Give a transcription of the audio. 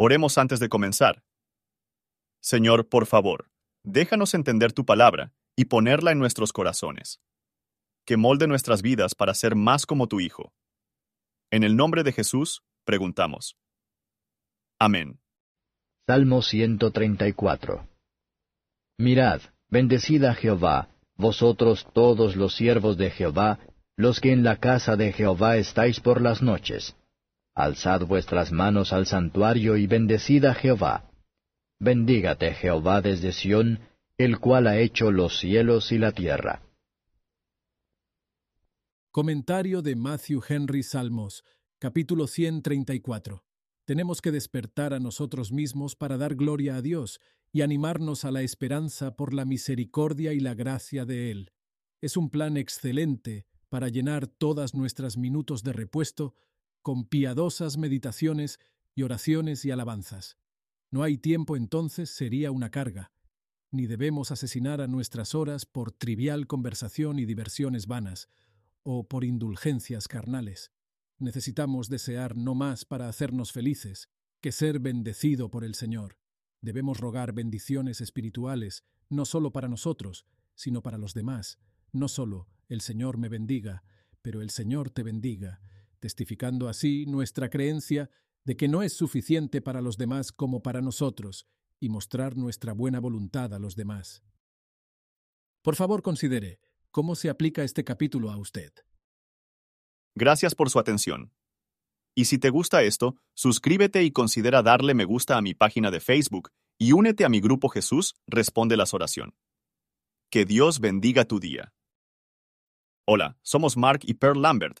Oremos antes de comenzar. Señor, por favor, déjanos entender tu palabra y ponerla en nuestros corazones. Que molde nuestras vidas para ser más como tu Hijo. En el nombre de Jesús, preguntamos. Amén. Salmo 134 Mirad, bendecid a Jehová, vosotros todos los siervos de Jehová, los que en la casa de Jehová estáis por las noches. Alzad vuestras manos al santuario y bendecid a Jehová. Bendígate Jehová desde Sión, el cual ha hecho los cielos y la tierra. Comentario de Matthew Henry Salmos, capítulo 134. Tenemos que despertar a nosotros mismos para dar gloria a Dios y animarnos a la esperanza por la misericordia y la gracia de Él. Es un plan excelente para llenar todas nuestras minutos de repuesto con piadosas meditaciones y oraciones y alabanzas. No hay tiempo entonces sería una carga, ni debemos asesinar a nuestras horas por trivial conversación y diversiones vanas, o por indulgencias carnales. Necesitamos desear no más para hacernos felices que ser bendecido por el Señor. Debemos rogar bendiciones espirituales, no solo para nosotros, sino para los demás. No solo el Señor me bendiga, pero el Señor te bendiga, testificando así nuestra creencia de que no es suficiente para los demás como para nosotros, y mostrar nuestra buena voluntad a los demás. Por favor, considere cómo se aplica este capítulo a usted. Gracias por su atención. Y si te gusta esto, suscríbete y considera darle me gusta a mi página de Facebook y únete a mi grupo Jesús Responde las Oración. Que Dios bendiga tu día. Hola, somos Mark y Pearl Lambert